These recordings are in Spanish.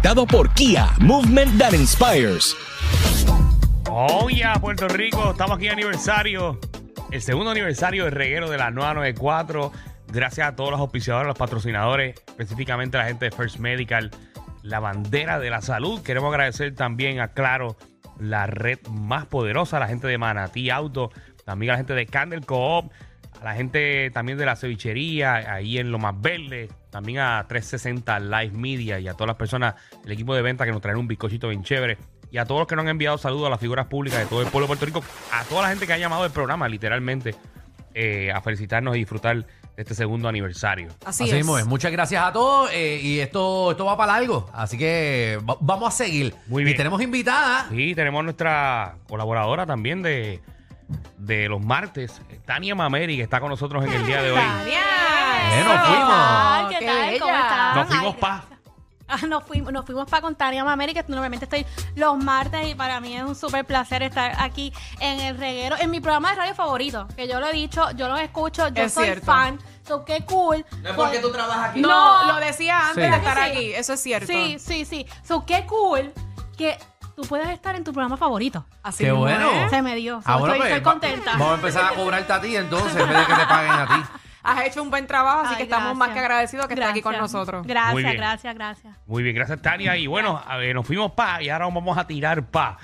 presentado por Kia, Movement That Inspires. Oh, ya, Puerto Rico, estamos aquí en aniversario. El segundo aniversario del reguero de la 994. Gracias a todos los auspiciadores, los patrocinadores, específicamente a la gente de First Medical, la bandera de la salud. Queremos agradecer también a Claro, la red más poderosa, la gente de Manatí Auto, también a la gente de Candle Coop, a la gente también de la cevichería, ahí en Lo Más Verde, también a 360 Live Media y a todas las personas del equipo de venta que nos traen un bizcochito bien chévere. Y a todos los que nos han enviado saludos a las figuras públicas de todo el pueblo de Puerto Rico, a toda la gente que ha llamado del programa, literalmente, eh, a felicitarnos y disfrutar de este segundo aniversario. Así, Así es. mismo es. Muchas gracias a todos eh, y esto, esto va para largo. Así que va- vamos a seguir. Muy Y bien. tenemos invitada. Y tenemos nuestra colaboradora también de, de los martes, Tania Mameri, que está con nosotros en el día de hoy. Eh, nos fuimos. ¿Qué Qué tal? ¿Cómo estás? Nos fuimos pa. Ah, nos fuimos, nos fuimos para Contania América. Normalmente estoy los martes y para mí es un súper placer estar aquí en el reguero, en mi programa de radio favorito. Que yo lo he dicho, yo lo escucho, yo Es soy cierto. fan. So, qué cool. Pues- trabajas No, No. lo decía antes Sí. de estar Sí. aquí. Eso es cierto. Sí, sí, sí. So, qué cool que tú puedas estar en tu programa favorito. Así Qué mismo bueno. es. Se me dio. So, Ah, bueno, estoy, pues, estoy va- contenta. Vamos a empezar a cobrarte a ti entonces, en vez de que te paguen a ti. Has hecho un buen trabajo, así Ay, que estamos gracias. más que agradecidos que estés aquí con nosotros. Muy Gracias, bien. gracias, gracias. Muy bien, gracias Tania. Y bueno, a ver, nos fuimos pa y ahora vamos a tirar pa.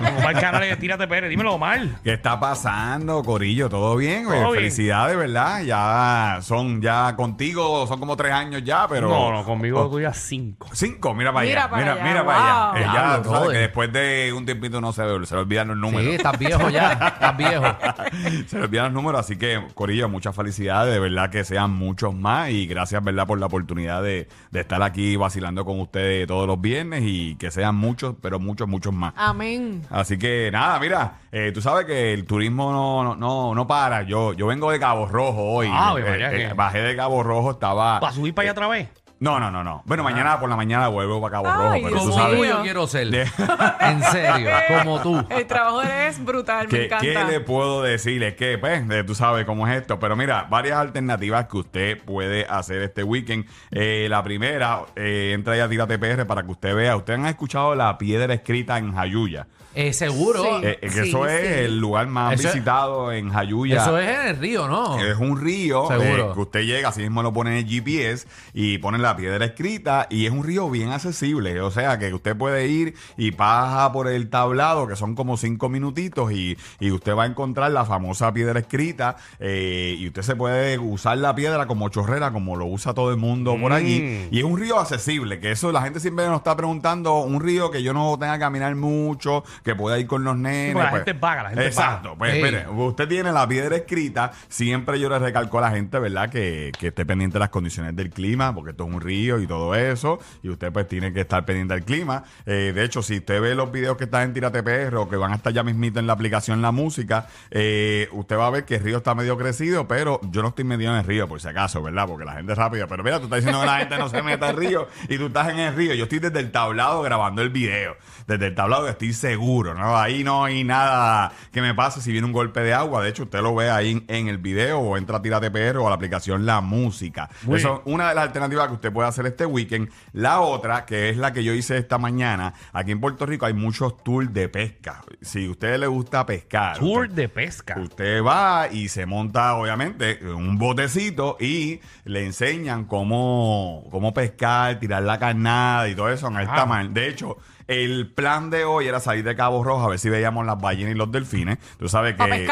Vamos para el canal de Tírate Pérez. Dímelo, Omar. ¿Qué está pasando, Corillo? ¿Todo bien? Todo Eh, bien. Felicidades, ¿verdad? Ya son, ya contigo son como tres años ya, pero... no, no, conmigo Oh, tú ya cinco. Cinco, mira para Mira allá. para mira, allá, mira para wow. allá. Eh, ya, Diablo, tú sabes brother. que después de un tiempito no se, se le olvidan los números. Sí, estás viejo ya. Estás viejo. se le olvidan los números, así que, Corillo, muchas felicidades, de verdad que sean muchos más y gracias, ¿verdad?, por la oportunidad de, de estar aquí vacilando con ustedes todos los viernes y que sean muchos, pero muchos, muchos más. Amén. Así que nada, mira, eh, tú sabes que el turismo no, no, no, no para. Yo, yo vengo de Cabo Rojo hoy. Ah, Eh, eh, que- bajé de Cabo Rojo, estaba. ¿Para subir para allá otra vez? No, no, no, no. Bueno, mañana por la mañana vuelvo para Cabo Ay, Rojo, pero Dios tú Como sabes. tú mío. yo quiero ser. De- En serio, como tú. El trabajo es brutal, me ¿Qué, encanta. qué le puedo decir? Es que, pues, eh, tú sabes cómo es esto. Pero mira, varias alternativas que usted puede hacer este weekend. Eh, la primera, eh, entra ya a Tírate PR para que usted vea. Ustedes han escuchado la piedra escrita en Jayuya. Eh, seguro. Sí. Eh, eh, que Sí, eso es sí. el lugar más Eso es- visitado en Jayuya. Eso es en el río, ¿no? Es un río Seguro. eh, que usted llega, así mismo lo pone en el GPS y pone la piedra escrita y es un río bien accesible. O sea que usted puede ir y pasa por el tablado, que son como cinco minutitos, y, y usted va a encontrar la famosa piedra escrita eh, y usted se puede usar la piedra como chorrera, como lo usa todo el mundo por allí. Mm. Y es un río accesible, que eso la gente siempre nos está preguntando, un río que yo no tenga que caminar mucho, que pueda ir con los nenes. porque la pues- gente paga, la gente Exacto. Pues espere, usted tiene la piedra escrita. Siempre yo le recalco a la gente, ¿verdad? Que, que esté pendiente de las condiciones del clima, porque esto es un río y todo eso. Y usted pues tiene que estar pendiente del clima. Eh, de hecho, si usted ve los videos que están en Tírate PR o que van a estar ya mismito en la aplicación La Música, eh, usted va a ver que el río está medio crecido, pero yo no estoy metido en el río, por si acaso, ¿verdad? Porque la gente es rápida. Pero mira, tú estás diciendo que la gente no se meta al río y tú estás en el río. Yo estoy desde el tablado grabando el video. Desde el tablado estoy seguro, ¿no? Ahí no hay nada que me pase si viene un golpe de agua. De hecho, usted lo ve ahí en, en el video o entra a Tírate PR o a la aplicación La Música. Muy Eso es una de las alternativas que usted puede hacer este weekend. La otra, que es la que yo hice esta mañana, aquí en Puerto Rico hay muchos tours de pesca. Si a usted le gusta pescar. Tour usted- de pesca. Usted va y se monta, obviamente, en un botecito y le enseñan cómo, cómo pescar, tirar la carnada y todo eso en alta mar. De hecho, el plan de hoy era salir de Cabo Rojo a ver si veíamos las ballenas y los delfines. Tú sabes que.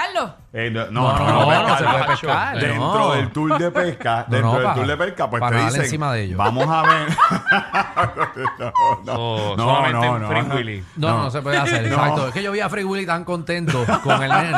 Eh, no, No, no, no, no, se puede no. pescar. Dentro no. del tour de pesca, No, dentro no, del tour de pesca, pues te dicen, encima de ellos. vamos a ver. No, solamente no, en no, Free no. Willy. No, no, no se puede hacer. No. Exacto. Es que yo vi a Free Willy tan contento con el nene.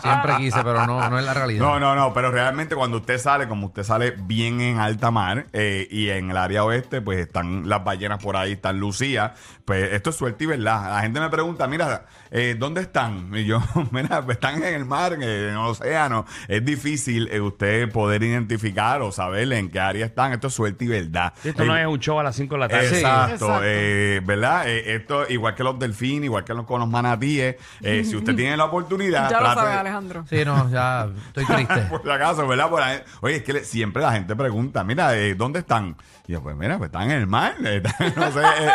Siempre quise, pero no, no es la realidad. No, no, no, pero realmente cuando usted sale, como usted sale bien en alta mar eh, y en el área oeste, pues están las ballenas por ahí, están Lucía, pues esto es suerte y verdad. La gente me pregunta, mira, eh, ¿dónde están? Y yo, mira, pues, están en el mar, en el océano. Es difícil eh, usted poder identificar o saber en qué área están. Esto es suerte y verdad. Esto no Eh, es un show a las 5 de la tarde. Exacto, Exacto. eh, ¿verdad? Eh, esto, igual que los delfines, igual que los, con los manatíes, eh, si usted tiene la oportunidad, Ya lo sabes, Alejandro. Sí, no, ya estoy triste. por si acaso, ¿verdad? Por ahí- oye, es que le- siempre la gente pregunta, mira, eh, ¿dónde están? Y yo, pues mira, pues están en el mar. eh, están- no sé, eh,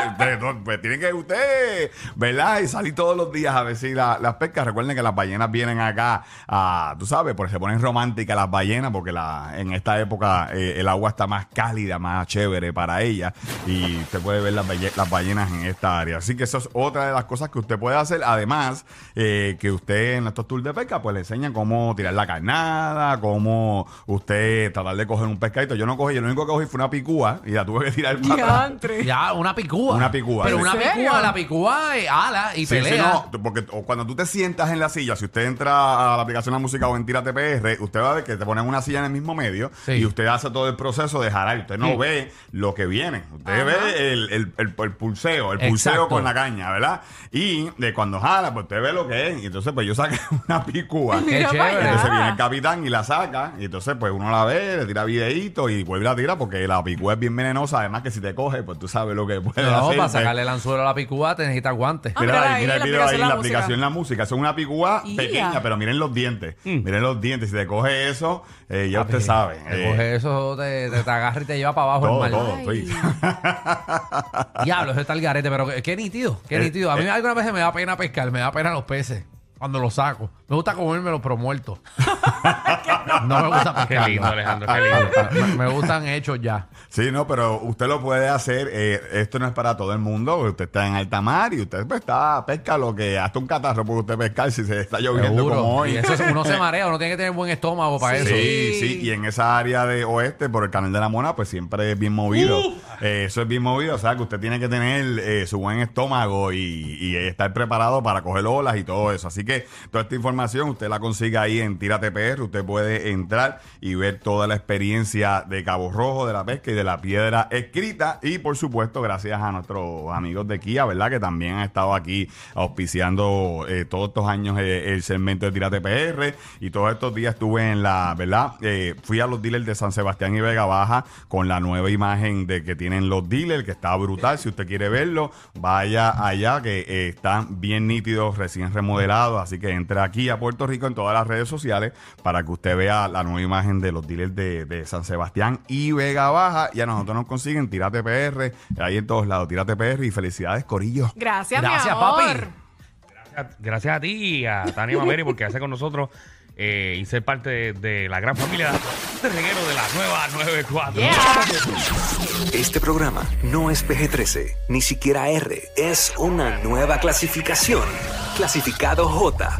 pues tienen que usted, ¿verdad? Y salir todos los días a ver si la- las pescas. Recuerden que las ballenas vienen acá, a, tú sabes, porque se ponen románticas las ballenas, porque la, en esta época eh, el agua está más cálida, más chévere para ellas. Y usted puede ver las, balle- las ballenas en esta área. Así que eso es otra de las cosas que usted puede hacer. Además, eh, que usted en estos tours de pesca, pues le enseñan cómo tirar la carnada, cómo usted tratar de coger un pescadito. Yo no cogí, yo lo único que cogí fue una picúa y la tuve que tirar para atrás. Ya, una picúa. Una picúa, Pero ¿en una serio? picúa, la picúa eh, ala y Sí, sí, pelea. no, porque o cuando tú te sientas en la silla, si usted entra a la aplicación de música o en Tírate PR, usted va a ver que te ponen una silla en el mismo medio Sí. y usted hace todo el proceso de jalar. Usted no Sí. ve lo que viene. Usted ve el, el, el- el pulseo, el Exacto. pulseo con la caña, ¿verdad? Y de cuando jala, pues usted ve lo que es. Y entonces, pues yo saqué una picúa. Qué Mira para chévere. allá. Entonces viene el capitán y la saca. Y entonces, pues uno la ve, le tira videíto y vuelve a la tira porque la picúa es bien venenosa. Además, que si te coge, pues tú sabes lo que puede No, hacer. para sacarle el anzuelo a la picúa te necesitas guantes. Ah, Mira, mira ahí, mira el la video ahí, aplicación la La Música. aplicación La Música. Es una picúa pequeña, pero miren los dientes. Miren los dientes. Si te coge eso, eh, ya usted sabe. Te eh, coge eso, te, te, te agarra y te lleva para abajo todo, el mar. todo. Ay. sí. Diablo, eso está el garete, pero qué, qué nítido, qué Eh, nítido. A mí eh. algunas veces me da pena pescar, me da pena los peces cuando los saco. Me gusta comérmelos pero muertos. no me gusta pescar. Qué lindo, Alejandro, qué lindo. Me, me gustan hechos ya. Sí, no, pero usted lo puede hacer. eh, esto no es para todo el mundo. Usted está en alta mar y usted pues, está pesca lo que hasta un catarro puede usted pescar si se está lloviendo Seguro. como hoy. Y eso es- uno se marea, uno tiene que tener buen estómago para Sí. eso. Sí, sí, y en esa área de oeste, por el canal de la Mona, pues siempre es bien movido. Eh, eso es bien movido, o sea que usted tiene que tener eh, su buen estómago y, y estar preparado para coger olas y todo eso. Así que toda esta información usted la consigue ahí en Tírate PR. Usted puede entrar y ver toda la experiencia de Cabo Rojo, de la pesca y de la piedra escrita. Y por supuesto, gracias a nuestros amigos de Kia, ¿verdad? Que también han estado aquí auspiciando eh, todos estos años eh, el segmento de Tírate PR. Y todos estos días estuve en la, ¿verdad? Eh, fui a los dealers de San Sebastián y Vega Baja con la nueva imagen de que tienen los dealers, que está brutal. Si usted quiere verlo, vaya allá, que están bien nítidos, recién remodelados. Así que entre aquí a Puerto Rico en todas las redes sociales para que usted vea la nueva imagen de los dealers de, de San Sebastián y Vega Baja. Y a nosotros nos consiguen Tírate PR, ahí en todos lados, Tírate PR. Y felicidades, Corillo. Gracias, Gracias, mi amor. papi. Gracias, gracias a ti y a Tania Mameri por quedarse con nosotros eh, y ser parte de, de la gran familia de reguero de la nueva 94. Yeah. Este programa no es PG-13, ni siquiera R. Es una nueva clasificación. Clasificado J.